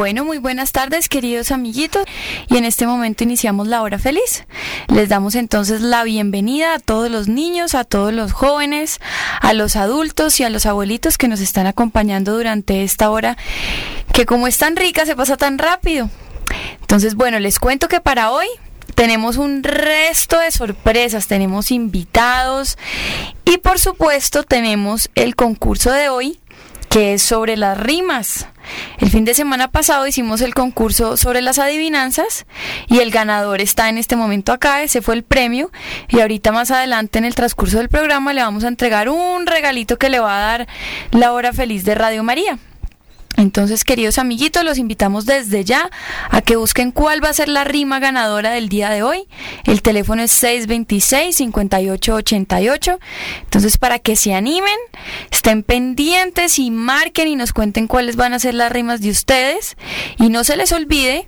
Bueno, muy buenas tardes queridos amiguitos y en este momento iniciamos la hora feliz. Les damos entonces la bienvenida a todos los niños, a todos los jóvenes, a los adultos y a los abuelitos que nos están acompañando durante esta hora que como es tan rica se pasa tan rápido. Entonces, bueno, les cuento que para hoy tenemos un resto de sorpresas, tenemos invitados y por supuesto tenemos el concurso de hoy que es sobre las rimas. El fin de semana pasado hicimos el concurso sobre las adivinanzas y el ganador está en este momento acá, ese fue el premio y ahorita más adelante en el transcurso del programa le vamos a entregar un regalito que le va a dar la hora feliz de Radio María. Entonces, queridos amiguitos, los invitamos desde ya a que busquen cuál va a ser la rima ganadora del día de hoy. El teléfono es 626-5888. Entonces, para que se animen, estén pendientes y marquen y nos cuenten cuáles van a ser las rimas de ustedes. Y no se les olvide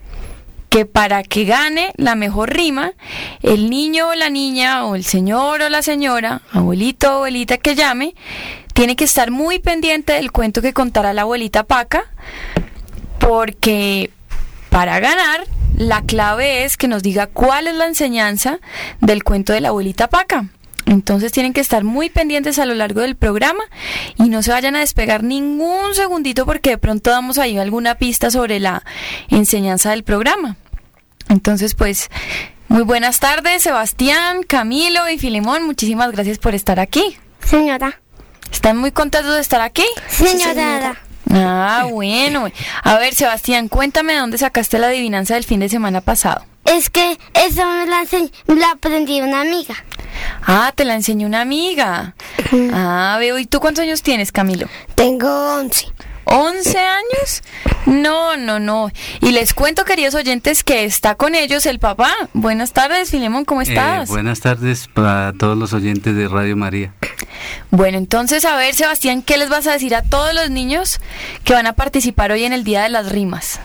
que para que gane la mejor rima, el niño o la niña o el señor o la señora, abuelito o abuelita que llame, tiene que estar muy pendiente del cuento que contará la abuelita Paca, porque para ganar la clave es que nos diga cuál es la enseñanza del cuento de la abuelita Paca. Entonces tienen que estar muy pendientes a lo largo del programa y no se vayan a despegar ningún segundito porque de pronto damos ahí alguna pista sobre la enseñanza del programa. Entonces, pues, muy buenas tardes, Sebastián, Camilo y Filimón. Muchísimas gracias por estar aquí. Señora. ¿Están muy contentos de estar aquí? Señora. Ah, bueno. A ver, Sebastián, cuéntame de dónde sacaste la adivinanza del fin de semana pasado. Es que eso me la, la aprendí una amiga. Ah, te la enseñó una amiga. Ah, veo. ¿Y tú cuántos años tienes, Camilo? Tengo 11. ¿11 años? No, no, no. Y les cuento, queridos oyentes, que está con ellos el papá. Buenas tardes, Filemón, ¿cómo estás? Eh, buenas tardes para todos los oyentes de Radio María. Bueno, entonces, a ver, Sebastián, ¿qué les vas a decir a todos los niños que van a participar hoy en el Día de las Rimas?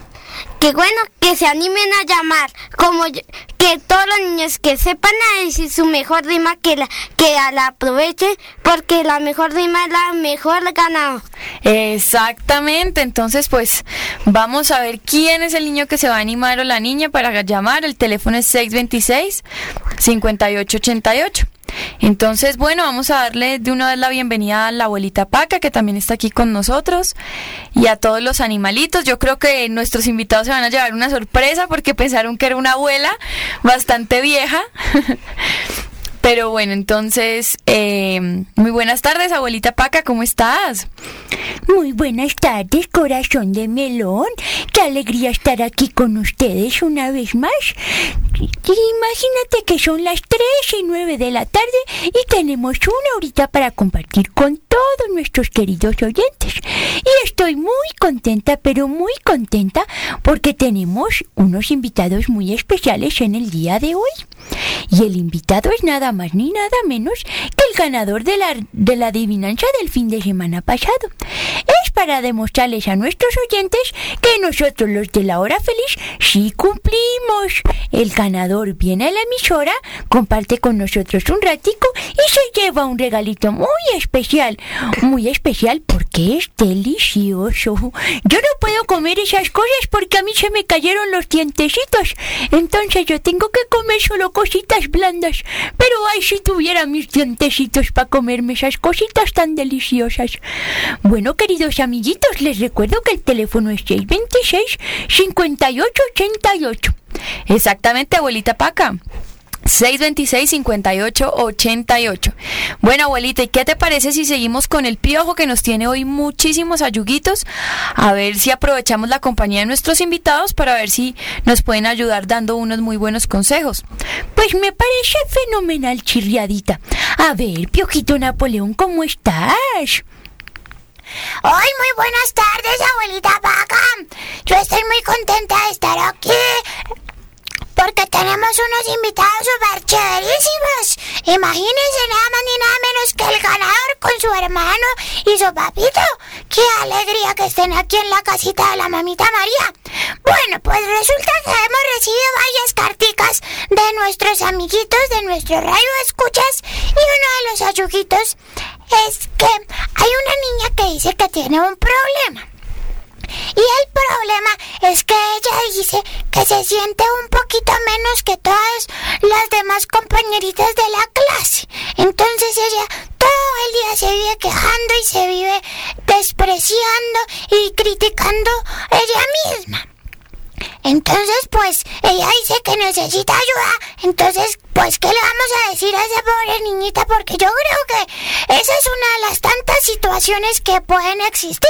Que bueno, que se animen a llamar, como que todos los niños que sepan a decir su mejor rima, que la, que la aprovechen, porque la mejor rima es la mejor ganado. Exactamente, entonces pues vamos a ver quién es el niño que se va a animar o la niña para llamar, el teléfono es 626 5888. Entonces, bueno, vamos a darle de una vez la bienvenida a la abuelita Paca, que también está aquí con nosotros, y a todos los animalitos. Yo creo que nuestros invitados se van a llevar una sorpresa porque pensaron que era una abuela bastante vieja. Pero bueno, entonces, eh, muy buenas tardes, abuelita Paca, ¿cómo estás? Muy buenas tardes, corazón de melón. Qué alegría estar aquí con ustedes una vez más. Imagínate que son las 3 y 9 de la tarde y tenemos una horita para compartir con todos nuestros queridos oyentes. Y estoy muy contenta, pero muy contenta porque tenemos unos invitados muy especiales en el día de hoy. Y el invitado es nada más ni nada menos que el ganador de la, de la adivinanza del fin de semana pasado. Es para demostrarles a nuestros oyentes que nosotros los de la hora feliz sí cumplimos. El ganador viene a la emisora, comparte con nosotros un ratico y se lleva un regalito muy especial. Muy especial porque es delicioso. Yo no puedo comer esas cosas porque a mí se me cayeron los dientecitos. Entonces yo tengo que comer solo cositas blandas. Pero ay, si tuviera mis dientecitos para comerme esas cositas tan deliciosas. Bueno, queridos amiguitos, les recuerdo que el teléfono es 626-5888. Exactamente, abuelita Paca. 626-5888. Bueno, abuelita, ¿y qué te parece si seguimos con el piojo que nos tiene hoy muchísimos ayuguitos? A ver si aprovechamos la compañía de nuestros invitados para ver si nos pueden ayudar dando unos muy buenos consejos. Pues me parece fenomenal, chirriadita. A ver, piojito Napoleón, ¿cómo estás? Hoy muy buenas tardes, abuelita Paca. Yo estoy muy contenta de estar aquí porque tenemos unos invitados súper chéverísimos. Imagínense nada más ni nada menos que el ganador con su hermano y su papito. ¡Qué alegría que estén aquí en la casita de la mamita María! Bueno, pues resulta que hemos recibido varias carticas de nuestros amiguitos de nuestro radio escuchas y uno de los ayuguitos es que hay una niña que dice que tiene un problema. Y el problema es que ella dice que se siente un poquito menos que todas las demás compañeritas de la clase. Entonces ella todo el día se vive quejando y se vive despreciando y criticando ella misma. Entonces, pues, ella dice que necesita ayuda. Entonces, pues, ¿qué le vamos a decir a esa pobre niñita? Porque yo creo que esa es una de las tantas situaciones que pueden existir.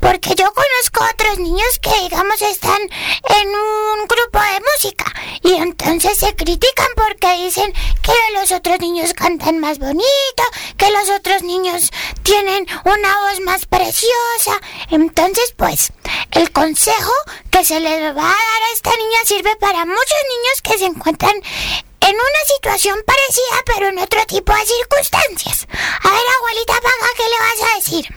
Porque yo conozco otros niños que, digamos, están en un grupo de música. Y entonces se critican porque dicen que los otros niños cantan más bonito, que los otros niños tienen una voz más preciosa. Entonces, pues, el consejo que se les va a dar a esta niña sirve para muchos niños que se encuentran en una situación parecida pero en otro tipo de circunstancias. A ver, abuelita Paga, ¿qué le vas a decir?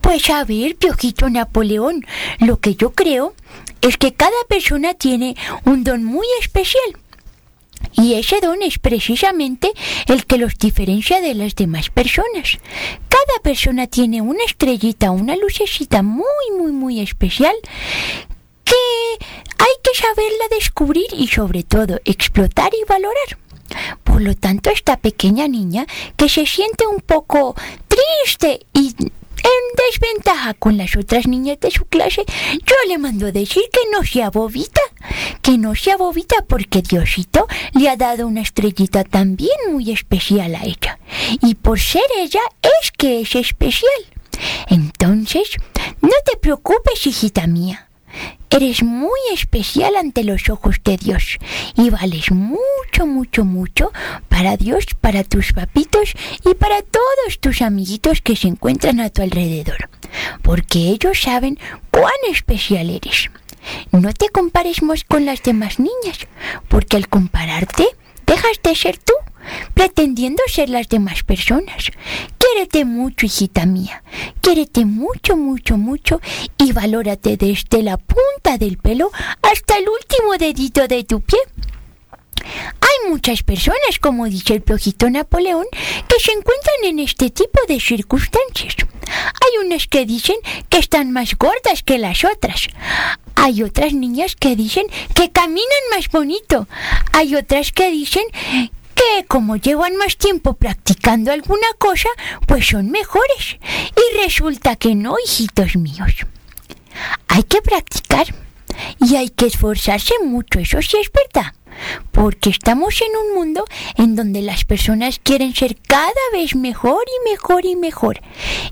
Pues a ver, Piojito Napoleón, lo que yo creo es que cada persona tiene un don muy especial. Y ese don es precisamente el que los diferencia de las demás personas. Cada persona tiene una estrellita, una lucecita muy, muy, muy especial que hay que saberla descubrir y sobre todo explotar y valorar. Por lo tanto, esta pequeña niña que se siente un poco triste y en desventaja con las otras niñas de su clase, yo le mando a decir que no sea bobita, que no sea bobita porque Diosito le ha dado una estrellita también muy especial a ella. Y por ser ella es que es especial. Entonces, no te preocupes, hijita mía. Eres muy especial ante los ojos de Dios y vales mucho, mucho, mucho para Dios, para tus papitos y para todos tus amiguitos que se encuentran a tu alrededor, porque ellos saben cuán especial eres. No te compares más con las demás niñas, porque al compararte dejas de ser tú pretendiendo ser las demás personas. Quiérete mucho, hijita mía. Quiérete mucho, mucho, mucho y valórate desde la punta del pelo hasta el último dedito de tu pie. Hay muchas personas, como dice el plojito Napoleón, que se encuentran en este tipo de circunstancias. Hay unas que dicen que están más gordas que las otras. Hay otras niñas que dicen que caminan más bonito. Hay otras que dicen que como llevan más tiempo practicando alguna cosa, pues son mejores. Y resulta que no, hijitos míos. Hay que practicar y hay que esforzarse mucho, eso sí es verdad. Porque estamos en un mundo en donde las personas quieren ser cada vez mejor y mejor y mejor.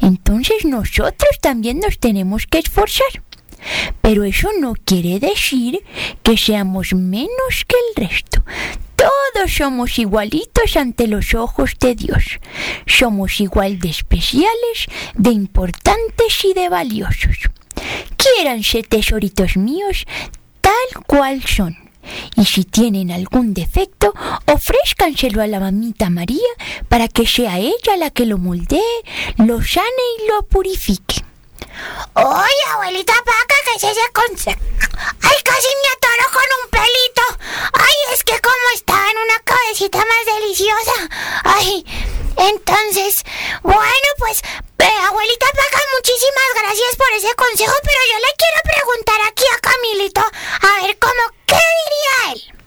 Entonces nosotros también nos tenemos que esforzar. Pero eso no quiere decir que seamos menos que el resto. Todos somos igualitos ante los ojos de Dios. Somos igual de especiales, de importantes y de valiosos. Quiéranse, tesoritos míos, tal cual son. Y si tienen algún defecto, ofrézcanselo a la mamita María para que sea ella la que lo moldee, lo sane y lo purifique. Oye, abuelita Paca, ¿qué es ese consejo? Ay, casi me atoro con un pelito. Ay, es que como estaba en una cabecita más deliciosa. Ay, entonces, bueno, pues, abuelita Paca, muchísimas gracias por ese consejo, pero yo le quiero preguntar aquí a Camilito, a ver cómo, ¿qué diría él?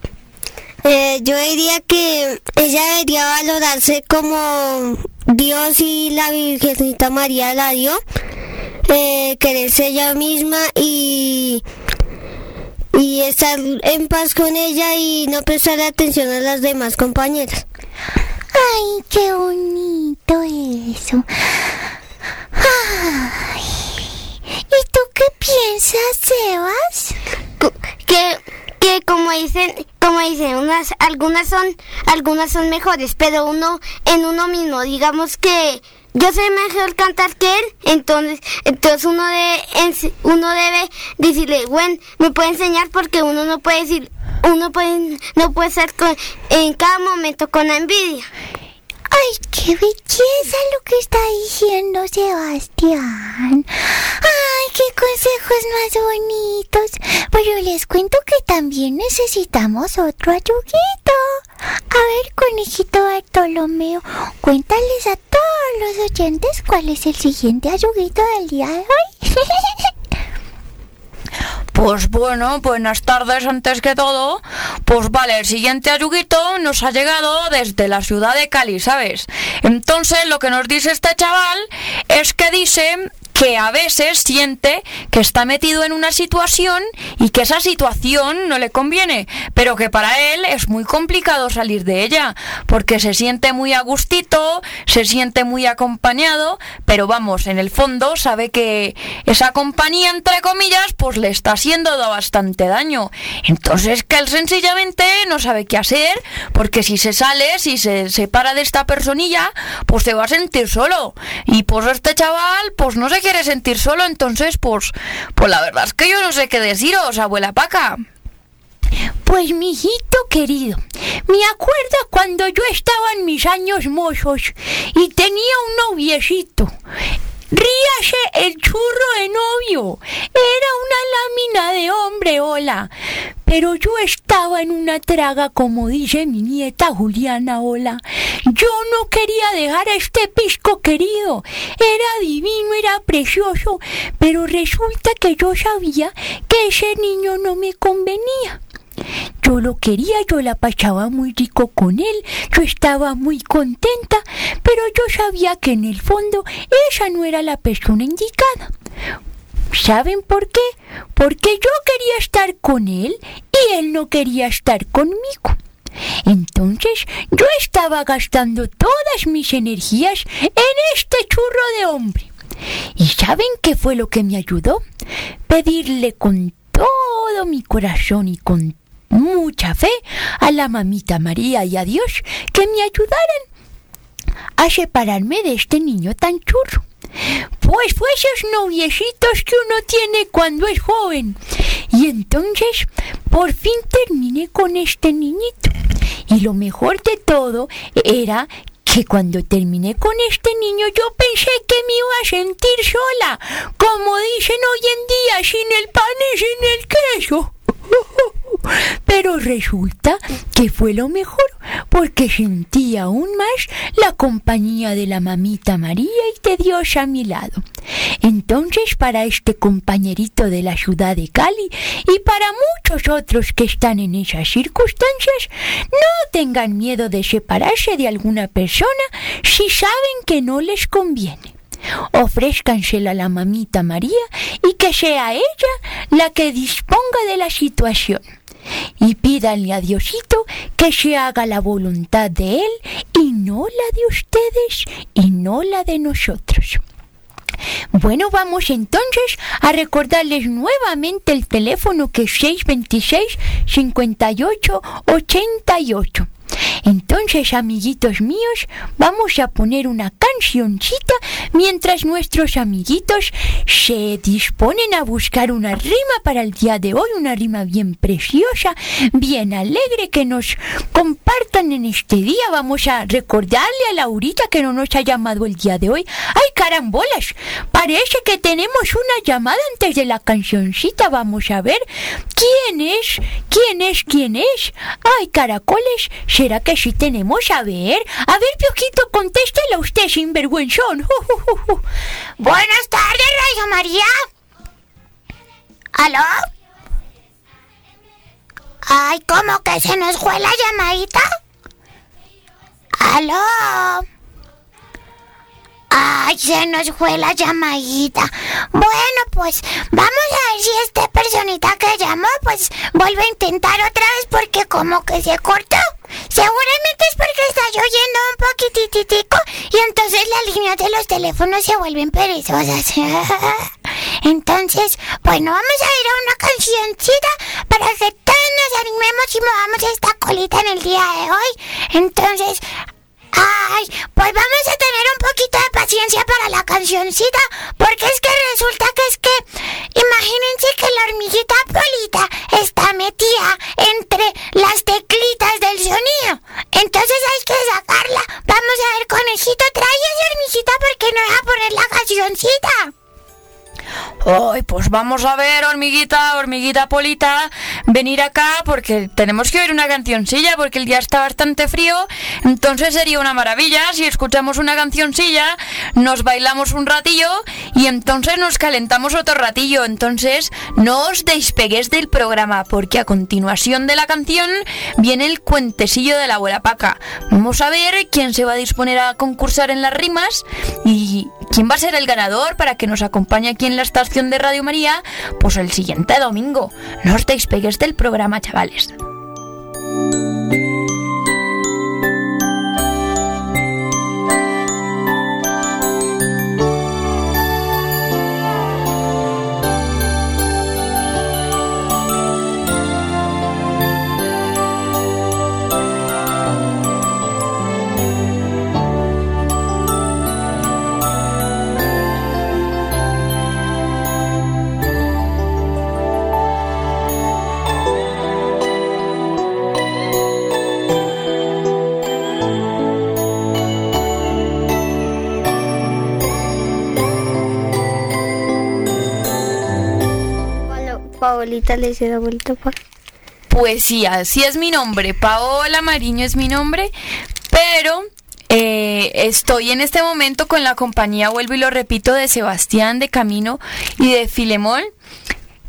Eh, yo diría que ella debería valorarse como Dios y la Virgencita María la dio, eh, quererse ella misma y, y estar en paz con ella y no prestar atención a las demás compañeras. Ay, qué bonito eso. Ay. ¿Y tú qué piensas, Sebas? Que, que como dicen, como dicen, unas, algunas son, algunas son mejores, pero uno, en uno mismo, digamos que yo soy mejor cantar que él, entonces, entonces uno debe, uno debe decirle, bueno, me puede enseñar porque uno no puede decir, uno puede, no puede ser con- en cada momento con la envidia. Ay, qué belleza lo que está diciendo Sebastián. Ay, qué consejos más bonitos. Pero les cuento que también necesitamos otro ayuguito. A ver, conejito Bartolomeo, cuéntales a todos los oyentes cuál es el siguiente ayuguito del día de hoy. Pues bueno, buenas tardes antes que todo. Pues vale, el siguiente ayuguito nos ha llegado desde la ciudad de Cali, ¿sabes? Entonces lo que nos dice este chaval es que dice que a veces siente que está metido en una situación y que esa situación no le conviene, pero que para él es muy complicado salir de ella, porque se siente muy a gustito, se siente muy acompañado, pero vamos, en el fondo sabe que esa compañía, entre comillas, pues le está haciendo bastante daño. Entonces que él sencillamente no sabe qué hacer, porque si se sale, si se separa de esta personilla, pues se va a sentir solo. Y pues este chaval, pues no se sentir solo, entonces pues, pues la verdad es que yo no sé qué deciros, abuela Paca. Pues mi hijito querido, me acuerdo cuando yo estaba en mis años mozos y tenía un noviecito. Ríase el churro de novio. Era una lámina de hombre, hola. Pero yo estaba en una traga, como dice mi nieta Juliana, hola. Yo no quería dejar a este pisco querido. Era divino, era precioso. Pero resulta que yo sabía que ese niño no me convenía. Yo lo quería, yo la pasaba muy rico con él, yo estaba muy contenta, pero yo sabía que en el fondo esa no era la persona indicada. ¿Saben por qué? Porque yo quería estar con él y él no quería estar conmigo. Entonces yo estaba gastando todas mis energías en este churro de hombre. ¿Y saben qué fue lo que me ayudó? Pedirle con todo mi corazón y con mucha fe a la mamita María y a Dios que me ayudaran a separarme de este niño tan churro. Pues fue esos noviecitos que uno tiene cuando es joven. Y entonces, por fin terminé con este niñito. Y lo mejor de todo era que cuando terminé con este niño yo pensé que me iba a sentir sola, como dicen hoy en día, sin el pan y sin el queso. Pero resulta que fue lo mejor, porque sentí aún más la compañía de la mamita María y de Dios a mi lado. Entonces, para este compañerito de la ciudad de Cali y para muchos otros que están en esas circunstancias, no tengan miedo de separarse de alguna persona si saben que no les conviene ofrézcansela a la mamita María y que sea ella la que disponga de la situación. Y pídanle a Diosito que se haga la voluntad de Él y no la de ustedes y no la de nosotros. Bueno, vamos entonces a recordarles nuevamente el teléfono que es 626 58 88. Entonces, amiguitos míos, vamos a poner una cancioncita mientras nuestros amiguitos se disponen a buscar una rima para el día de hoy, una rima bien preciosa, bien alegre que nos compartan en este día. Vamos a recordarle a Laurita que no nos ha llamado el día de hoy. ¡Ay, carambolas! Parece que tenemos una llamada antes de la cancioncita. Vamos a ver quién es, quién es, quién es. ¡Ay, caracoles! ¿Será que sí tenemos? A ver, a ver, Piojito, contéstela usted, sinvergüenzón. Buenas tardes, Rayo María. ¿Aló? Ay, ¿cómo que se nos fue la llamadita? ¿Aló? Se nos fue la llamadita. Bueno, pues vamos a ver si esta personita que llamó, pues vuelve a intentar otra vez porque como que se cortó. Seguramente es porque está lloviendo un poquititico y entonces las líneas de los teléfonos se vuelven perezosas. Entonces, bueno, vamos a ir a una cancioncita para que todos nos animemos y movamos esta colita en el día de hoy. Entonces, Ay, pues vamos a tener un poquito de paciencia para la cancioncita, porque es que resulta que es que, imagínense que la hormiguita Polita está metida entre las teclitas del sonido. Entonces hay que sacarla. Vamos a ver, conejito, trae esa hormiguita porque no va a poner la cancioncita. Ay, pues vamos a ver, hormiguita, hormiguita polita. venir acá porque tenemos que oír una cancioncilla porque el día está bastante frío. Entonces sería una maravilla si escuchamos una cancioncilla, nos bailamos un ratillo y entonces nos calentamos otro ratillo. Entonces no os despeguéis del programa porque a continuación de la canción viene el cuentecillo de la abuela Paca. Vamos a ver quién se va a disponer a concursar en las rimas y quién va a ser el ganador para que nos acompañe aquí en la estación de Radio María, pues el siguiente domingo. No os despeguéis del programa, chavales. Paolita le dice la vuelta pa. Pues sí, así es mi nombre. Paola Mariño es mi nombre, pero eh, estoy en este momento con la compañía, vuelvo y lo repito, de Sebastián, de Camino y de Filemón,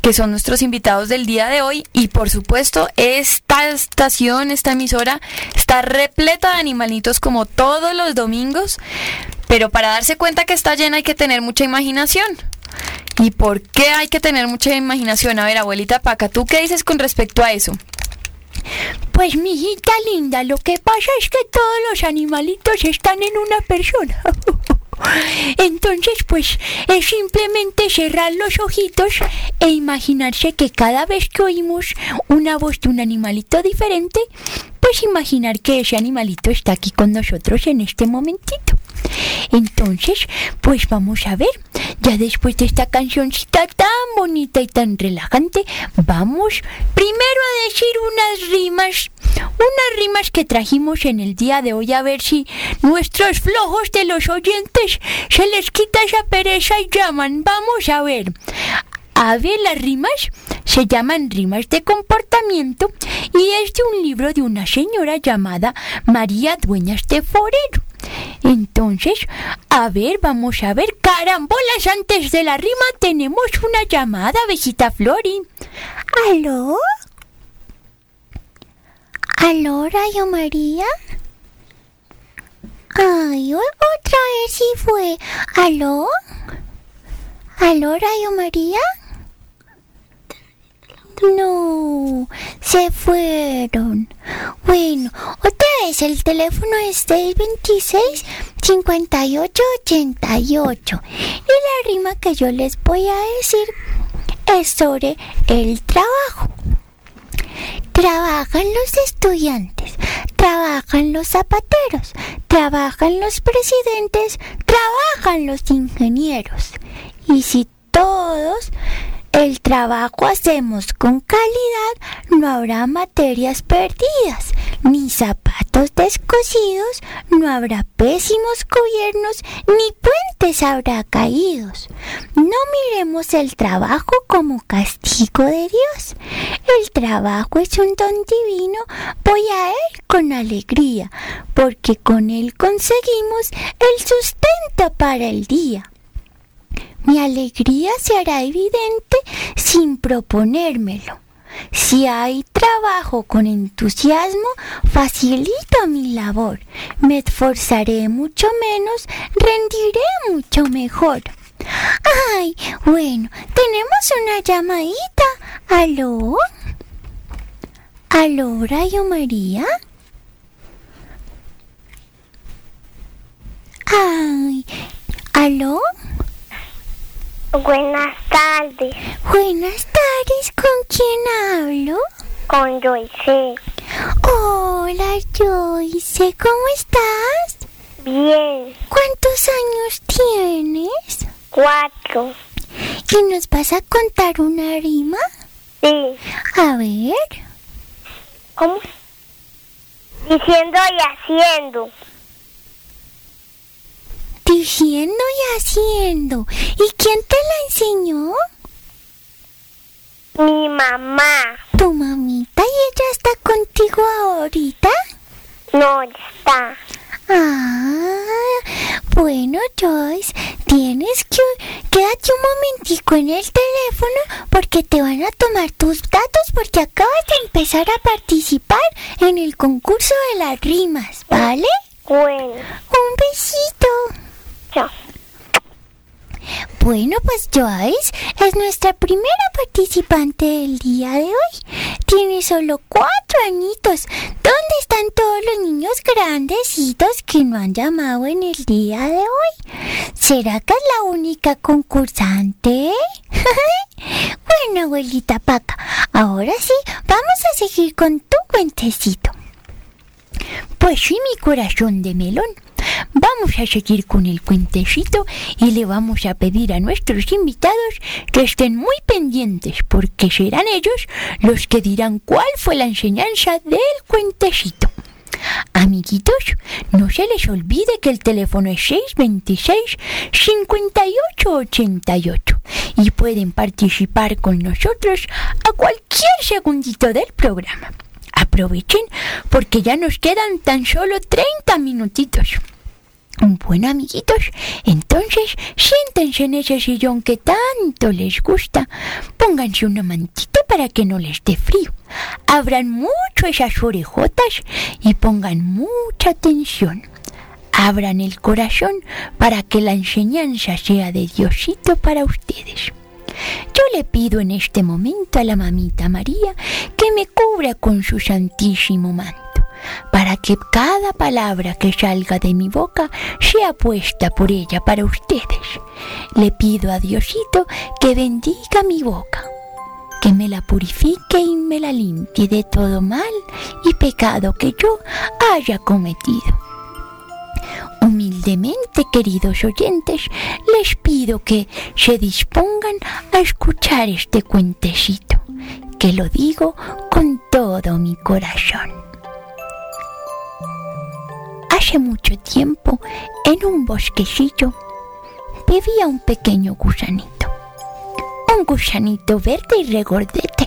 que son nuestros invitados del día de hoy. Y por supuesto, esta estación, esta emisora, está repleta de animalitos como todos los domingos. Pero para darse cuenta que está llena hay que tener mucha imaginación. ¿Y por qué hay que tener mucha imaginación? A ver, abuelita Paca, ¿tú qué dices con respecto a eso? Pues mi hijita linda, lo que pasa es que todos los animalitos están en una persona. Entonces, pues es simplemente cerrar los ojitos e imaginarse que cada vez que oímos una voz de un animalito diferente, pues imaginar que ese animalito está aquí con nosotros en este momentito. Entonces, pues vamos a ver, ya después de esta cancioncita tan bonita y tan relajante, vamos primero a decir unas rimas, unas rimas que trajimos en el día de hoy, a ver si nuestros flojos de los oyentes se les quita esa pereza y llaman. Vamos a ver. A ver, las rimas se llaman rimas de comportamiento y es de un libro de una señora llamada María Dueñas de Forero. Entonces, a ver, vamos a ver, carambolas, antes de la rima tenemos una llamada, abejita Flori. ¿Aló? ¿Aló, Rayo María? Ay, otra vez sí fue. ¿Aló? ¿Aló, Rayo María? No, se fueron. Bueno, otra vez el teléfono es 626 5888 y la rima que yo les voy a decir es sobre el trabajo. Trabajan los estudiantes, trabajan los zapateros, trabajan los presidentes, trabajan los ingenieros. Y si todos el trabajo hacemos con calidad, no habrá materias perdidas, ni zapatos descosidos, no habrá pésimos gobiernos, ni puentes habrá caídos. No miremos el trabajo como castigo de Dios. El trabajo es un don divino, voy a él con alegría, porque con él conseguimos el sustento para el día. Mi alegría se hará evidente sin proponérmelo. Si hay trabajo con entusiasmo, facilito mi labor. Me esforzaré mucho menos, rendiré mucho mejor. Ay, bueno, tenemos una llamadita. ¿Aló? ¿Aló, Rayo María? Ay, ¿aló? Buenas tardes, Buenas tardes, ¿con quién hablo? con Joyce. Hola, Joyce, ¿cómo estás? Bien, ¿Cuántos años tienes? cuatro. ¿Y nos vas a contar una rima? Sí, A ver. ¿cómo? Diciendo y haciendo. Diciendo y haciendo. ¿Y quién te la enseñó? Mi mamá. tu mamita y ella está contigo ahorita? No está. Ah, bueno, Joyce, tienes que quédate un momentico en el teléfono porque te van a tomar tus datos porque acabas de empezar a participar en el concurso de las rimas, ¿vale? Bueno. Bueno, pues Joyce es nuestra primera participante del día de hoy. Tiene solo cuatro añitos. ¿Dónde están todos los niños grandecitos que no han llamado en el día de hoy? ¿Será que es la única concursante? bueno, abuelita Paca, ahora sí, vamos a seguir con tu cuentecito. Pues sí, mi corazón de melón. Vamos a seguir con el cuentecito y le vamos a pedir a nuestros invitados que estén muy pendientes porque serán ellos los que dirán cuál fue la enseñanza del cuentecito. Amiguitos, no se les olvide que el teléfono es 626-5888 y pueden participar con nosotros a cualquier segundito del programa. Aprovechen porque ya nos quedan tan solo 30 minutitos. Bueno, amiguitos, entonces siéntense en ese sillón que tanto les gusta. Pónganse una mantita para que no les dé frío. Abran mucho esas orejotas y pongan mucha atención. Abran el corazón para que la enseñanza sea de Diosito para ustedes. Yo le pido en este momento a la mamita María que me cubra con su santísimo manto, para que cada palabra que salga de mi boca sea puesta por ella para ustedes. Le pido a Diosito que bendiga mi boca, que me la purifique y me la limpie de todo mal y pecado que yo haya cometido. Humildemente, queridos oyentes, les pido que se dispongan a escuchar este cuentecito, que lo digo con todo mi corazón. Hace mucho tiempo, en un bosquecillo, vivía un pequeño gusanito. Un gusanito verde y regordete.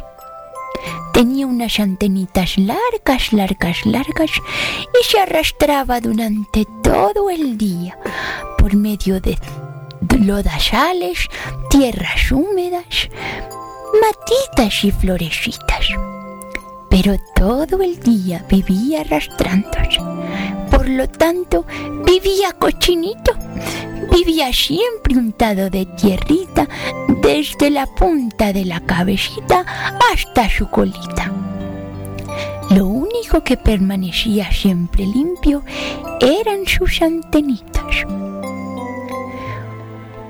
Tenía unas antenitas largas, largas, largas y se arrastraba durante todo el día por medio de lodazales, tierras húmedas, matitas y florecitas. Pero todo el día vivía arrastrándose. Por lo tanto, vivía cochinito. Vivía siempre untado de tierrita desde la punta de la cabecita hasta su colita. Lo único que permanecía siempre limpio eran sus antenitas.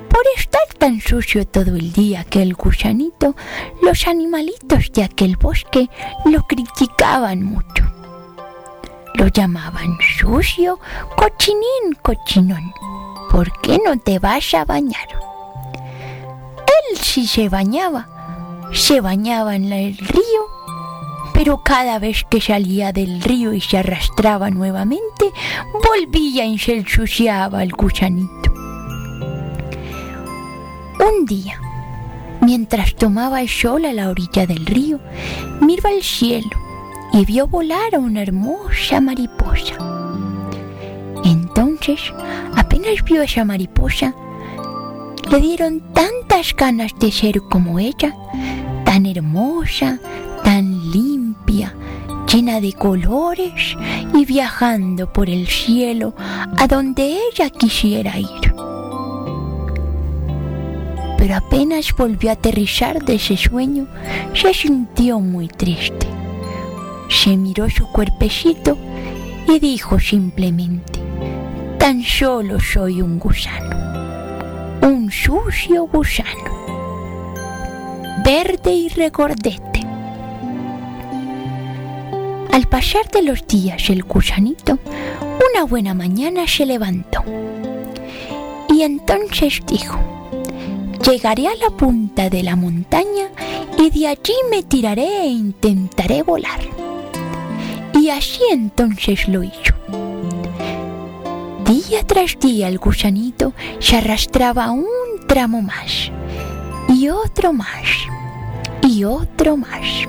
Por estar tan sucio todo el día aquel gusanito, los animalitos de aquel bosque lo criticaban mucho. Lo llamaban sucio, cochinín, cochinón. ¿Por qué no te vas a bañar? Él sí se bañaba. Se bañaba en el río, pero cada vez que salía del río y se arrastraba nuevamente, volvía y se ensuciaba el gusanito. Un día, mientras tomaba el sol a la orilla del río, miró al cielo y vio volar a una hermosa mariposa. Entonces, vio esa mariposa, le dieron tantas ganas de ser como ella, tan hermosa, tan limpia, llena de colores y viajando por el cielo a donde ella quisiera ir. Pero apenas volvió a aterrizar de ese sueño, se sintió muy triste. Se miró su cuerpecito y dijo simplemente, tan solo soy un gusano, un sucio gusano, verde y regordete. Al pasar de los días el gusanito, una buena mañana se levantó y entonces dijo, llegaré a la punta de la montaña y de allí me tiraré e intentaré volar. Y así entonces lo hizo. Día tras día el gusanito se arrastraba un tramo más, y otro más, y otro más.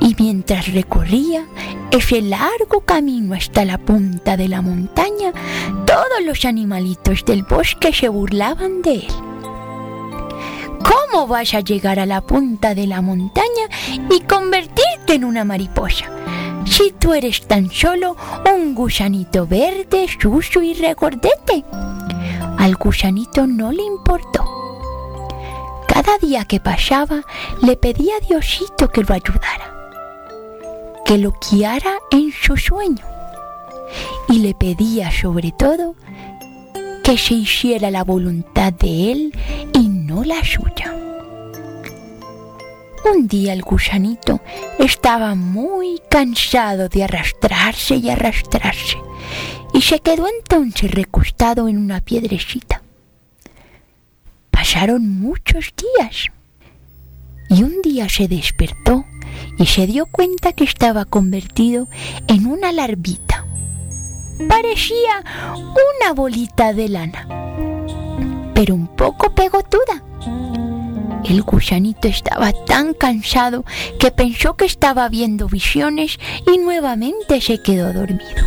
Y mientras recorría ese largo camino hasta la punta de la montaña, todos los animalitos del bosque se burlaban de él. ¿Cómo vas a llegar a la punta de la montaña y convertirte en una mariposa? Si tú eres tan solo un gusanito verde, sucio y regordete. Al gusanito no le importó. Cada día que pasaba le pedía a Diosito que lo ayudara, que lo guiara en su sueño. Y le pedía sobre todo que se hiciera la voluntad de él y no la suya. Un día el gusanito estaba muy cansado de arrastrarse y arrastrarse y se quedó entonces recostado en una piedrecita. Pasaron muchos días y un día se despertó y se dio cuenta que estaba convertido en una larvita. Parecía una bolita de lana, pero un poco pegotuda. El gusanito estaba tan cansado que pensó que estaba viendo visiones y nuevamente se quedó dormido.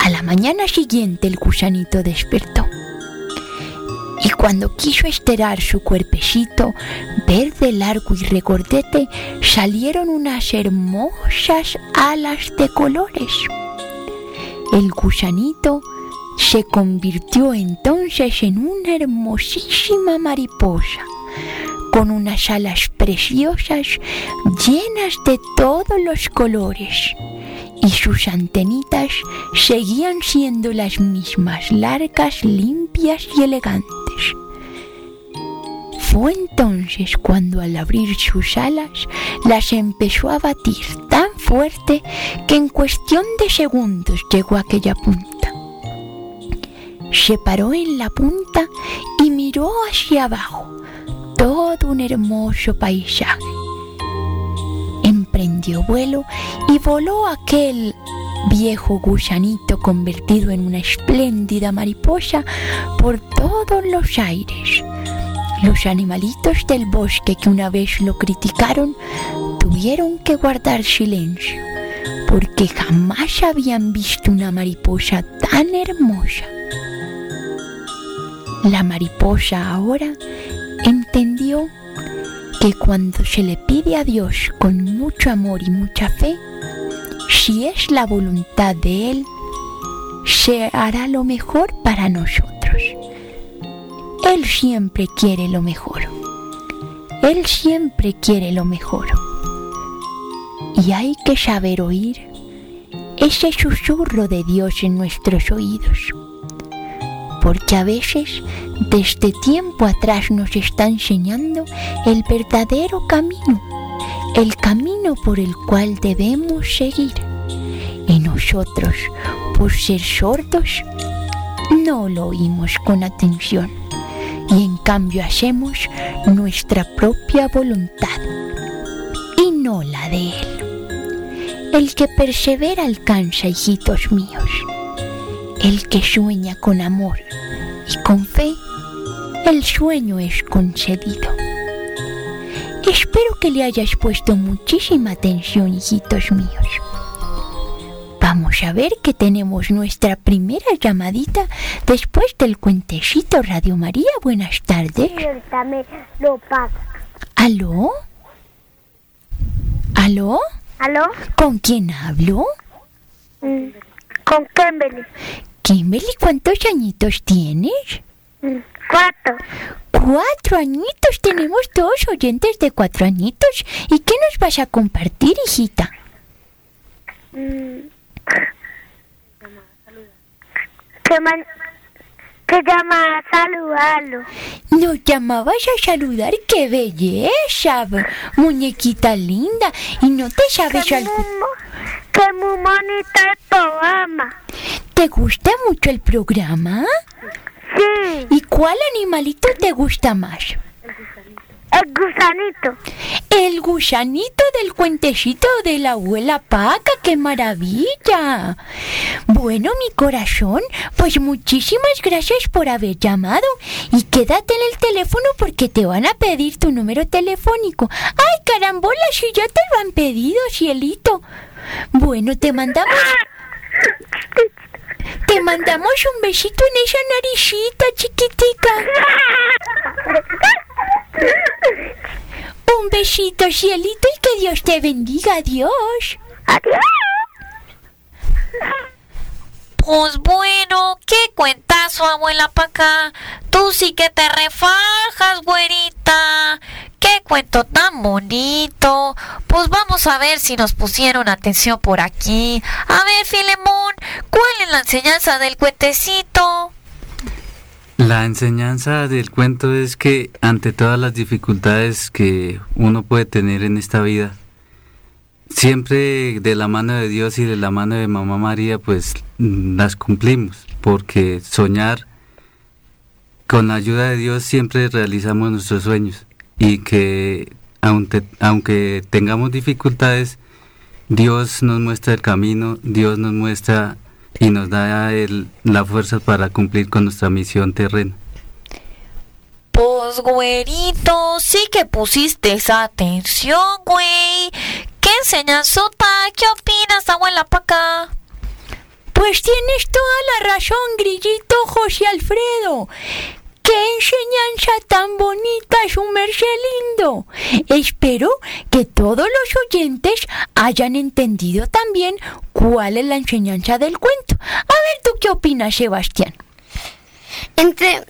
A la mañana siguiente el gusanito despertó y cuando quiso estirar su cuerpecito verde, largo y regordete, salieron unas hermosas alas de colores. El gusanito se convirtió entonces en una hermosísima mariposa, con unas alas preciosas llenas de todos los colores, y sus antenitas seguían siendo las mismas, largas, limpias y elegantes. Fue entonces cuando al abrir sus alas las empezó a batir tan fuerte que en cuestión de segundos llegó a aquella punta. Se paró en la punta y miró hacia abajo todo un hermoso paisaje. Emprendió vuelo y voló aquel viejo gusanito convertido en una espléndida mariposa por todos los aires. Los animalitos del bosque que una vez lo criticaron tuvieron que guardar silencio porque jamás habían visto una mariposa tan hermosa. La mariposa ahora entendió que cuando se le pide a Dios con mucho amor y mucha fe, si es la voluntad de Él, se hará lo mejor para nosotros. Él siempre quiere lo mejor. Él siempre quiere lo mejor. Y hay que saber oír ese susurro de Dios en nuestros oídos. Porque a veces desde tiempo atrás nos está enseñando el verdadero camino, el camino por el cual debemos seguir. Y nosotros, por ser sordos, no lo oímos con atención y en cambio hacemos nuestra propia voluntad y no la de Él. El que persevera alcanza, hijitos míos. El que sueña con amor y con fe, el sueño es concedido. Espero que le hayas puesto muchísima atención, hijitos míos. Vamos a ver que tenemos nuestra primera llamadita después del cuentecito Radio María. Buenas tardes. lo. ¿Aló? ¿Aló? ¿Aló? ¿Con quién hablo? Mm, Con Kimberly. Kimberly, ¿cuántos añitos tienes? Cuatro. Cuatro añitos. Tenemos dos oyentes de cuatro añitos. ¿Y qué nos vas a compartir, hijita? Mm. Que, man- que llama a saludarlo. Nos llamabas a saludar. ¡Qué belleza! Muñequita linda. ¿Y no te sabes algo? Que muy bonito el programa. ¿Te gusta mucho el programa? Sí, ¿Y cuál animalito te gusta más? el gusanito. El gusanito del cuentecito de la abuela Paca, qué maravilla. Bueno, mi corazón, pues muchísimas gracias por haber llamado y quédate en el teléfono porque te van a pedir tu número telefónico. Ay, carambola, si ya te lo han pedido, cielito. Bueno, te mandamos... Te mandamos un besito en esa naricita chiquitica. Un besito, cielito, y que Dios te bendiga. Adiós. Pues bueno, ¿qué cuentazo, abuela Paca? Tú sí que te refajas, güerita. ¡Qué cuento tan bonito! Pues vamos a ver si nos pusieron atención por aquí. A ver, Filemón, ¿cuál es la enseñanza del cuentecito? La enseñanza del cuento es que ante todas las dificultades que uno puede tener en esta vida, siempre de la mano de Dios y de la mano de Mamá María, pues las cumplimos, porque soñar con la ayuda de Dios siempre realizamos nuestros sueños y que aunque, aunque tengamos dificultades, Dios nos muestra el camino, Dios nos muestra y nos da el, la fuerza para cumplir con nuestra misión terrena. Pues, güerito, sí que pusiste esa atención, güey. ¿Qué enseñanzota? ¿Qué opinas, abuela Paca? Pues tienes toda la razón, grillito José Alfredo. ¡Qué enseñanza tan bonita, su merced lindo! Espero que todos los oyentes hayan entendido también cuál es la enseñanza del cuento. A ver, ¿tú qué opinas, Sebastián? Entre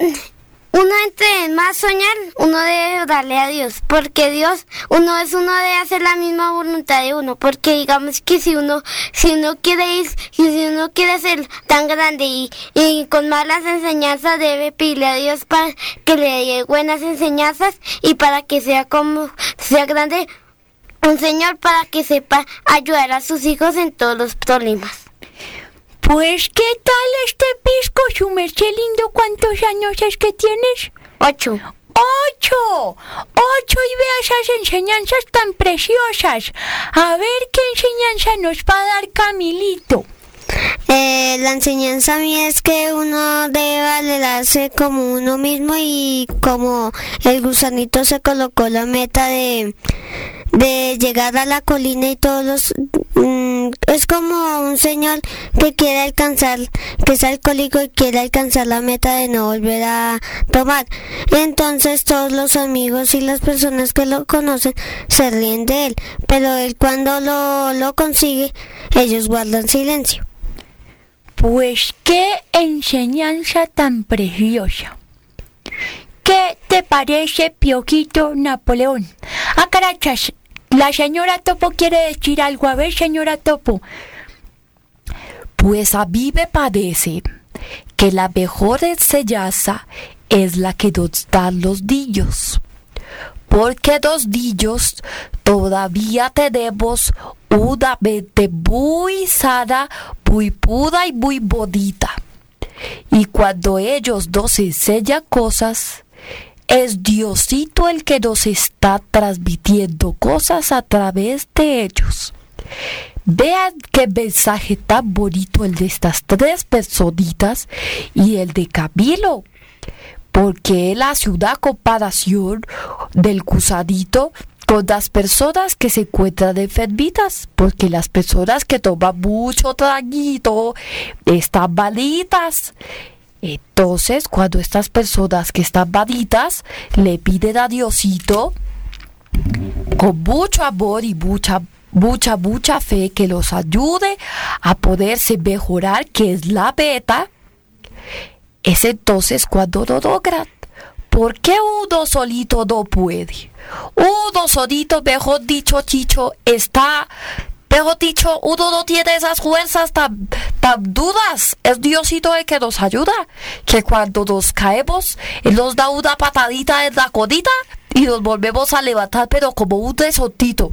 uno entre más soñar, uno debe darle a Dios, porque Dios, uno es uno de hacer la misma voluntad de uno, porque digamos que si uno, si uno quiere ir, si uno quiere ser tan grande y, y con malas enseñanzas debe pedirle a Dios para que le dé buenas enseñanzas y para que sea como, sea grande, un Señor para que sepa ayudar a sus hijos en todos los problemas. Pues, ¿qué tal este pisco, su merced lindo? ¿Cuántos años es que tienes? Ocho. ¡Ocho! ¡Ocho! Y vea esas enseñanzas tan preciosas. A ver qué enseñanza nos va a dar Camilito. Eh, la enseñanza mía es que uno debe valorarse como uno mismo y como el gusanito se colocó la meta de, de llegar a la colina y todos los... mm, es como un señor que quiere alcanzar, que es alcohólico y quiere alcanzar la meta de no volver a tomar. Entonces todos los amigos y las personas que lo conocen se ríen de él, pero él cuando lo, lo consigue, ellos guardan silencio. Pues qué enseñanza tan preciosa. ¿Qué te parece, Pioquito Napoleón? Ah, carachas, la señora Topo quiere decir algo. A ver, señora Topo. Pues a mí me parece que la mejor enseñanza es la que nos dan los niños. Porque los niños todavía tenemos una mente muy sana, muy pura y muy bonita. Y cuando ellos nos enseñan cosas, es Diosito el que nos está transmitiendo cosas a través de ellos. Vean qué mensaje tan bonito el de estas tres personitas y el de Camilo. Porque él hace una comparación del gusanito con las personas que se encuentran enfermitas. Porque las personas que toman mucho traguito están malitas. Entonces, cuando estas personas que están malitas le piden a Diosito con mucho amor y mucha mucha, mucha fe que los ayude a poderse mejorar, que es la beta, es entonces cuando lo logran. ¿Por qué uno solito no puede? Uno solito, mejor dicho, Chicho, está, mejor dicho, uno no tiene esas fuerzas tan, tan duras. Es Diosito el que nos ayuda, que cuando nos caemos, Él nos da una patadita en la codita y nos volvemos a levantar, pero como un resortito.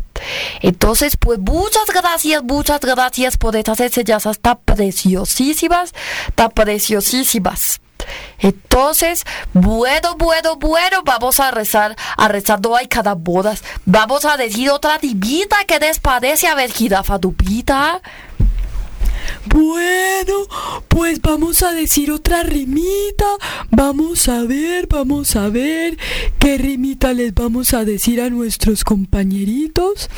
Entonces, pues muchas gracias, muchas gracias por estas enseñanzas tan preciosísimas, tan preciosísimas. Entonces, bueno, bueno, bueno, vamos a rezar, a rezar no hay cada bodas. Vamos a decir otra divita que les parece, a ver, jirafa dupita. Bueno, pues vamos a decir otra rimita. Vamos a ver, vamos a ver qué rimita les vamos a decir a nuestros compañeritos.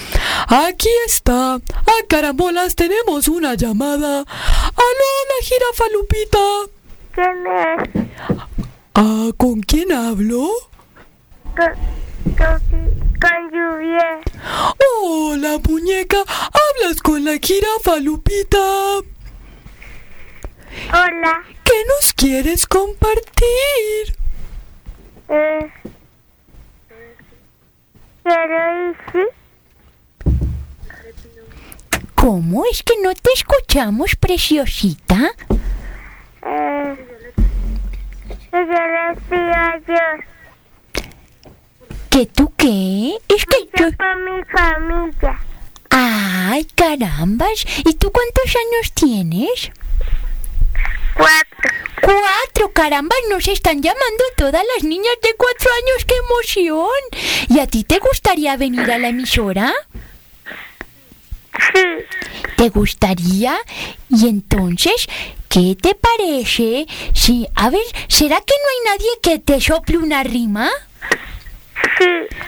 Aquí está. A carambolas tenemos una llamada. ¡Aló, la jirafa Lupita! ¿Quién es? Ah, ¿con quién hablo? Con, con, con lluvia. Hola, muñeca. Hablas con la jirafa Lupita. Hola. ¿Qué nos quieres compartir? Eh, quiero ¿Cómo es que no te escuchamos, preciosita? Eh, a Dios ¿Que tú qué? Es que yo... yo por mi familia. ¡Ay, carambas! ¿Y tú cuántos años tienes? Cuatro. ¡Cuatro! ¡Carambas! Nos están llamando todas las niñas de cuatro años. ¡Qué emoción! ¿Y a ti te gustaría venir a la emisora? Sí. ¿Te gustaría? Y entonces, ¿qué te parece? Si, a ver, ¿será que no hay nadie que te sople una rima? Sí.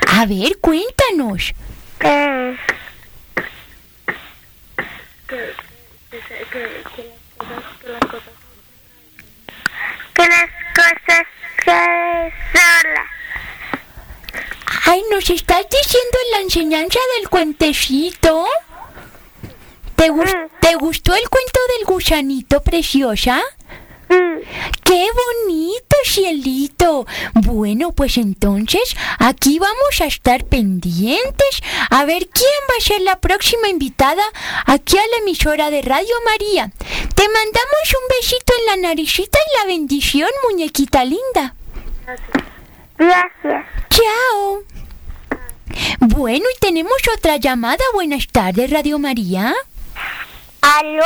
A ver, cuéntanos. Eh, que las cosas queden solas. Ay, ¿nos estás diciendo la enseñanza del cuentecito? ¿Te, gus- ¿Te gustó el cuento del gusanito, preciosa? Mm, ¡Qué bonito, cielito! Bueno, pues entonces aquí vamos a estar pendientes a ver quién va a ser la próxima invitada aquí a la emisora de Radio María. Te mandamos un besito en la naricita y la bendición, muñequita linda. Gracias. ¡Chao! Bueno, y tenemos otra llamada. Buenas tardes, Radio María. ¿Aló?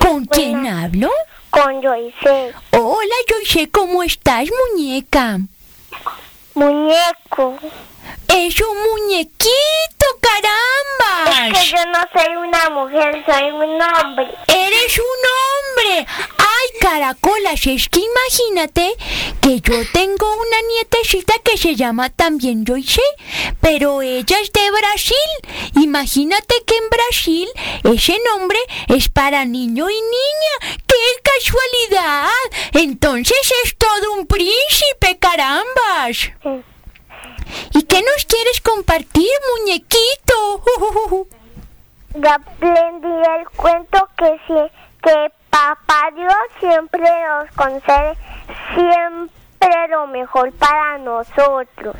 ¿Con quién hablo? Con Joyce. Hola, Joyce, ¿cómo estás, muñeca? Muñeco. Es un muñequito, caramba. Es que yo no soy una mujer, soy un hombre. Eres un hombre. Ay, caracolas, es que imagínate que yo tengo una nietecita que se llama también Joyce, pero ella es de Brasil. Imagínate que en Brasil ese nombre es para niño y niña. ¡Qué casualidad! Entonces es todo un príncipe, carambas. ¿Y qué nos quieres compartir, muñequito? Ya aprendí el cuento que que papá Dios siempre nos concede siempre lo mejor para nosotros.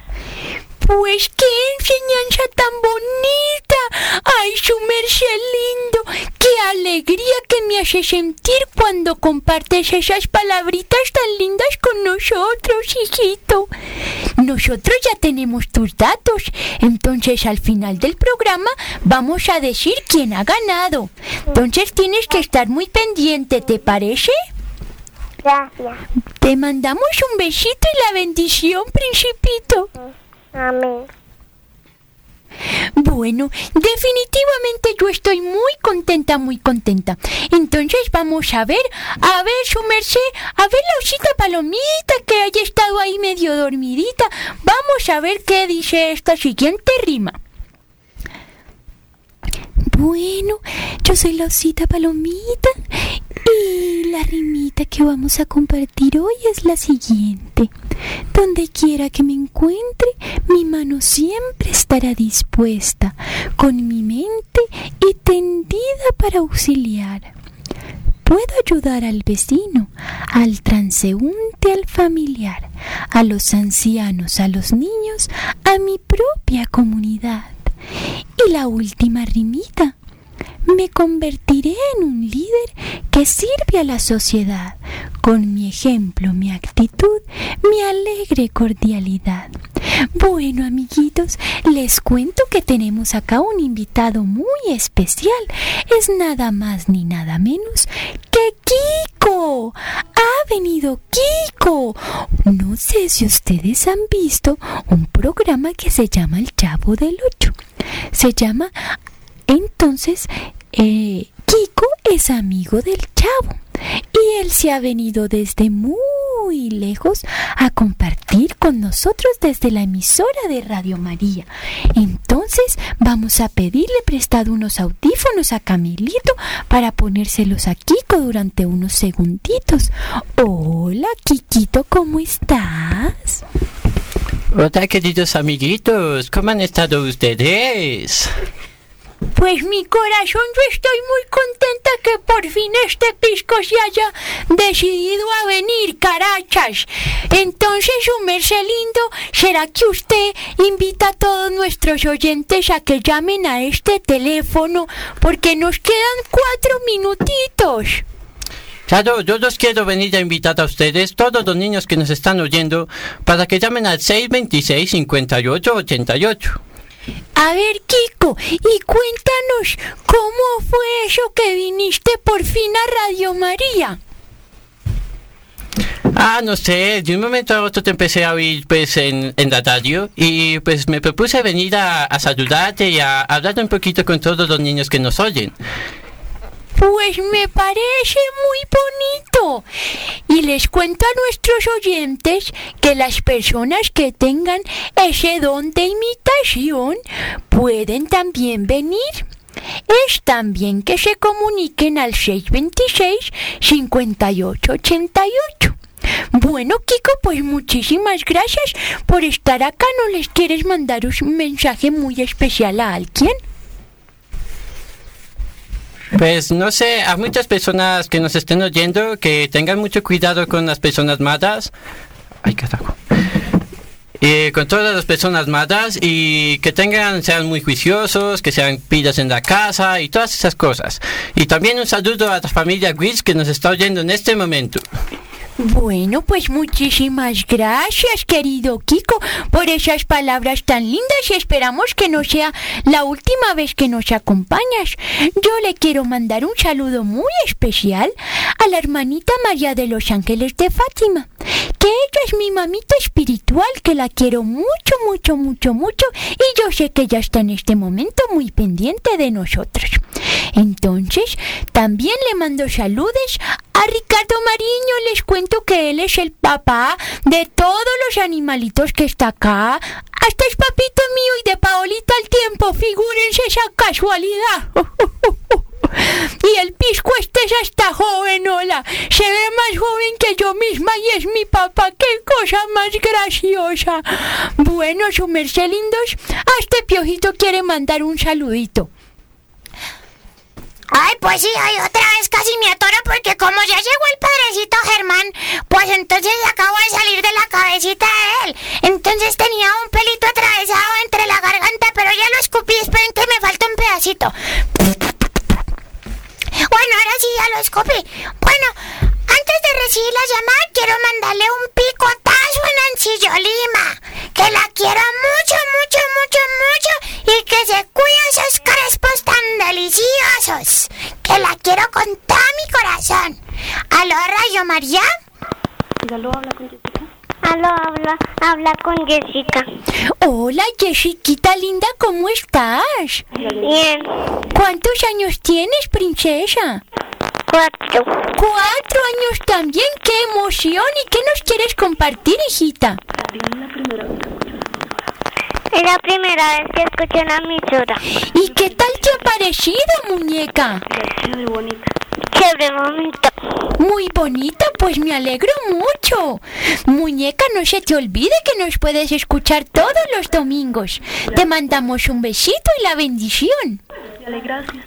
Pues qué enseñanza tan bonita. Ay, su merced lindo. Qué alegría que me hace sentir cuando compartes esas palabritas tan lindas con nosotros, hijito. Nosotros ya tenemos tus datos. Entonces al final del programa vamos a decir quién ha ganado. Entonces tienes que estar muy pendiente, ¿te parece? Gracias. Te mandamos un besito y la bendición, principito. Amén. Bueno, definitivamente yo estoy muy contenta, muy contenta. Entonces vamos a ver, a ver su merced, a ver la osita palomita que haya estado ahí medio dormidita. Vamos a ver qué dice esta siguiente rima. Bueno, yo soy la osita palomita y la rimita que vamos a compartir hoy es la siguiente. Donde quiera que me encuentre, mi mano siempre estará dispuesta, con mi mente y tendida para auxiliar. Puedo ayudar al vecino, al transeúnte, al familiar, a los ancianos, a los niños, a mi propia comunidad. Y la última rimita. Me convertiré en un líder que sirve a la sociedad con mi ejemplo, mi actitud, mi alegre cordialidad. Bueno, amiguitos, les cuento que tenemos acá un invitado muy especial. Es nada más ni nada menos que Kiko. A venido Kiko. No sé si ustedes han visto un programa que se llama El Chavo del Ocho. Se llama entonces eh, Kiko es amigo del Chavo y él se ha venido desde muy lejos a compartir con nosotros desde la emisora de Radio María. Entonces vamos a pedirle prestado unos audífonos a Camilito para ponérselos a Kiko durante unos segunditos. Hola, Kikito, ¿cómo estás? Hola queridos amiguitos, ¿cómo han estado ustedes? Pues mi corazón, yo estoy muy contenta que por fin este pisco se haya decidido a venir, carachas. Entonces, su merced lindo, ¿será que usted invita a todos nuestros oyentes a que llamen a este teléfono? Porque nos quedan cuatro minutitos. Claro, yo los quiero venir a invitar a ustedes, todos los niños que nos están oyendo, para que llamen al 626-5888. A ver, Kiko, y cuéntanos cómo fue eso que viniste por fin a Radio María. Ah, no sé, de un momento a otro te empecé a oír pues en, en la radio y pues me propuse venir a, a saludarte y a hablar un poquito con todos los niños que nos oyen. Pues me parece muy bonito. Y les cuento a nuestros oyentes que las personas que tengan ese don de imitación pueden también venir. Es también que se comuniquen al 626-5888. Bueno, Kiko, pues muchísimas gracias por estar acá. ¿No les quieres mandar un mensaje muy especial a alguien? Pues no sé, a muchas personas que nos estén oyendo, que tengan mucho cuidado con las personas malas. Ay, carajo. Eh, con todas las personas malas y que tengan, sean muy juiciosos, que sean pilas en la casa y todas esas cosas. Y también un saludo a la familia Wills que nos está oyendo en este momento. Bueno, pues muchísimas gracias, querido Kiko, por esas palabras tan lindas y esperamos que no sea la última vez que nos acompañas. Yo le quiero mandar un saludo muy especial a la hermanita María de los Ángeles de Fátima, que ella es mi mamita espiritual, que la quiero mucho, mucho, mucho, mucho y yo sé que ella está en este momento muy pendiente de nosotros. Entonces, también le mando saludos a Ricardo Mariño, les cuento que él es el papá de todos los animalitos que está acá. Hasta es papito mío y de Paolita al tiempo, figúrense esa casualidad. Y el pisco este ya está joven, hola. Se ve más joven que yo misma y es mi papá. ¡Qué cosa más graciosa! Bueno, su merced lindos, a este piojito quiere mandar un saludito. Ay, pues sí, ay, otra vez casi me atoro porque como ya llegó el padrecito Germán, pues entonces acabo de salir de la cabecita de él. Entonces tenía un pelito atravesado entre la garganta, pero ya lo escupí, esperen que me falta un pedacito. Bueno, ahora sí ya lo escupí. Bueno, antes de recibir la llamada, quiero mandarle un picotazo a Nancillo Lima. Que la quiero mucho, mucho, mucho, mucho. Y que se cuide esos crespos tan deliciosos. Que la quiero con todo mi corazón. ¿Aló, Rayo María? Aló, habla, habla con Jessica. Hola, Jessiquita linda, ¿cómo estás? Bien, ¿Cuántos años tienes, princesa? cuatro. Cuatro años también, qué emoción. ¿Y qué nos quieres compartir, hijita? Es la primera vez que escucho una emisora. ¿Y qué tal te ha parecido, muñeca? Chévere, bonito. Muy bonita, pues me alegro mucho. Muñeca, no se te olvide que nos puedes escuchar todos los domingos. Te mandamos un besito y la bendición. Gracias.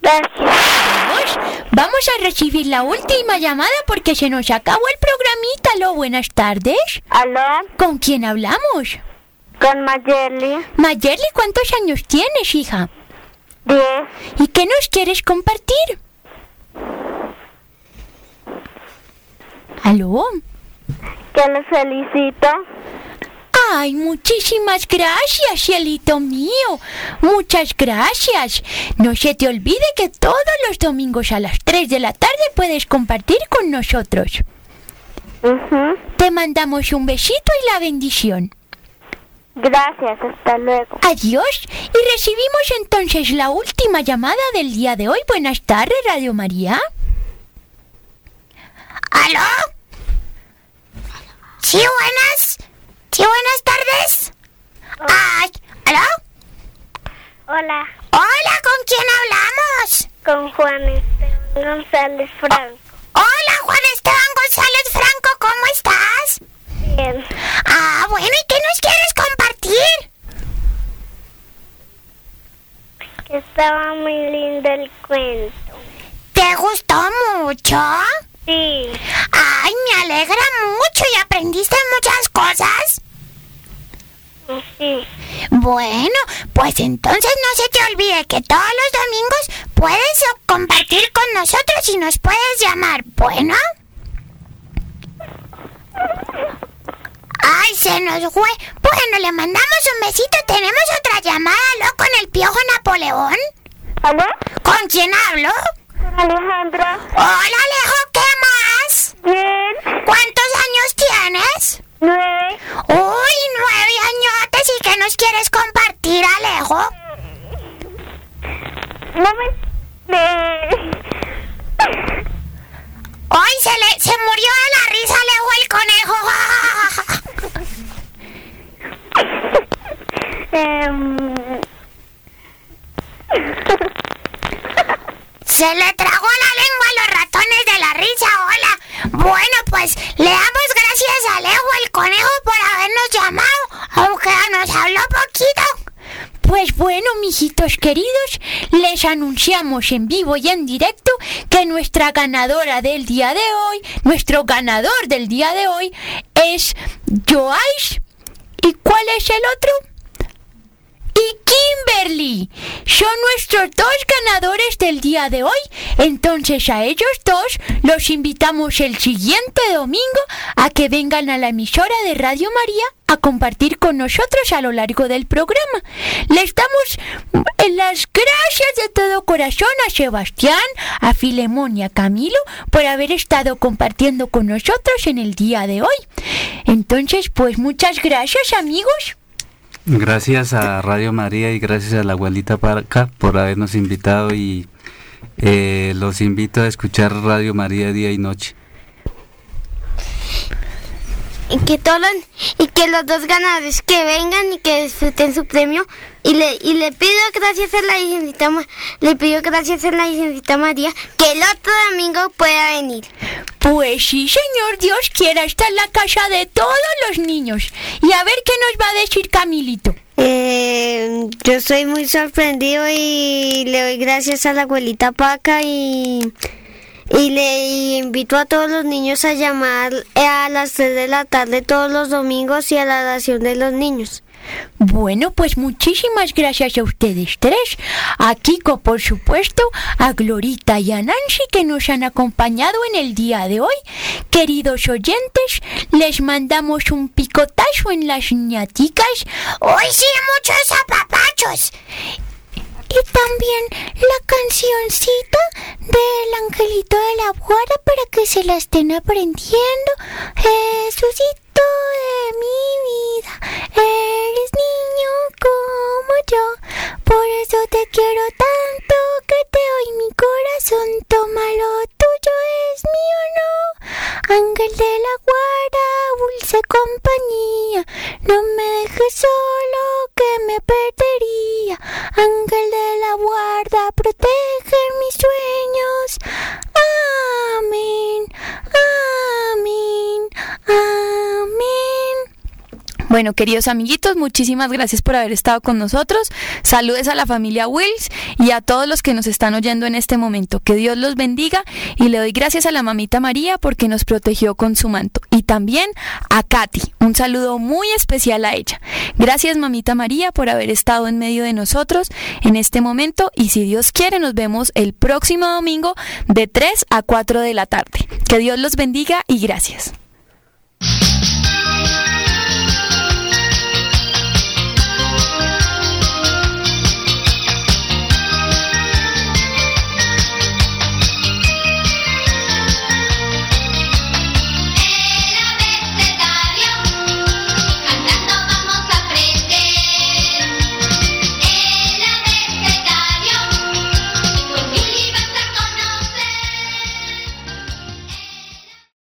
Vamos, vamos a recibir la última llamada porque se nos acabó el programita. Aló, buenas tardes. Aló, ¿Con quién hablamos? con Mayeli. Mayerly, ¿cuántos años tienes, hija? Diez. ¿Y qué nos quieres compartir? ¿Aló? Que los felicito. Ay, muchísimas gracias, cielito mío. Muchas gracias. No se te olvide que todos los domingos a las 3 de la tarde puedes compartir con nosotros. Ujú. Te mandamos un besito y la bendición. Gracias, hasta luego. Adiós. Y recibimos entonces la última llamada del día de hoy. Buenas tardes, Radio María. ¿Aló? Sí, buenas. Sí, buenas tardes. Ay, ¿aló? Hola, Hola, ¿con quién hablamos? con Juan Esteban González Franco. Hola, Juan Esteban González Franco, ¿cómo estás? Bien. Ah, bueno, ¿y qué nos quieres compartir? Que estaba muy lindo el cuento. ¿Te gustó mucho? Sí. Ay, me alegra mucho y aprendiste muchas cosas. Sí. Bueno, pues entonces no se te olvide que todos los domingos puedes compartir con nosotros y nos puedes llamar, ¿bueno? Ay, se nos fue. Bueno, le mandamos un besito. Tenemos otra llamada, ¿lo? Con el piojo Napoleón. ¿Aló? ¿Con quién hablo? Alejandra. Hola, Alejo, ¿qué más? Bien. ¿Cuántos años tienes? Nueve. Uy, nueve añotes. ¿Y qué nos quieres compartir, Alejo? No me... ¡Ay, se le se murió de la risa, Alejo el conejo! Em, Se le tragó la lengua a los ratones de la risa, hola. Bueno, pues le damos gracias a Alejo el conejo por habernos llamado, aunque nos habló poquito. Pues bueno, mijitos queridos, les anunciamos en vivo y en directo que nuestra ganadora del día de hoy, nuestro ganador del día de hoy es Joyce. ¿Y cuál es el otro? y Kimberly. Son nuestros dos ganadores del día de hoy. Entonces a ellos dos los invitamos el siguiente domingo a que vengan a la emisora de Radio María a compartir con nosotros a lo largo del programa. Les damos eh, las gracias de todo corazón a Sebastián, a Filemón y a Camilo por haber estado compartiendo con nosotros en el día de hoy. Entonces, pues muchas gracias amigos. Gracias a Radio María y gracias a la abuelita Parca por habernos invitado y eh, los invito a escuchar Radio María día y noche. Y que todos los- y que los dos ganadores que vengan y que disfruten su premio y le y le pido gracias a la licencita Ma- le pido gracias a la licencita María que el otro domingo pueda venir Pues sí, señor Dios quiera, esta es la casa de todos los niños. Y a ver qué nos va a decir Camilito. Eh, yo estoy muy sorprendido y le doy gracias a la abuelita Paca y, y le invito a todos los niños a llamar a las 3 de la tarde todos los domingos y a la oración de los niños. Bueno, pues muchísimas gracias a ustedes tres, a Kiko por supuesto, a Glorita y a Nancy que nos han acompañado en el día de hoy. Queridos oyentes, les mandamos un picotazo en las ñaticas Hoy sí, muchos apapachos. y también la cancioncita del angelito de la guarda para que se la estén aprendiendo. Jesucito mi vida, eres niño como yo, por eso te quiero tanto que te doy mi corazón, toma lo tuyo es mío, no. Ángel de la guarda, dulce compañía, no me dejes solo que me perdería. Ángel de la guarda, protege mis sueños. Amén, amén, amén. Bueno, queridos amiguitos, muchísimas gracias por haber estado con nosotros. Saludes a la familia Wills y a todos los que nos están oyendo en este momento. Que Dios los bendiga y le doy gracias a la mamita María porque nos protegió con su manto. Y también a Katy. Un saludo muy especial a ella. Gracias mamita María por haber estado en medio de nosotros en este momento y si Dios quiere nos vemos el próximo domingo de 3 a 4 de la tarde. Que Dios los bendiga y gracias.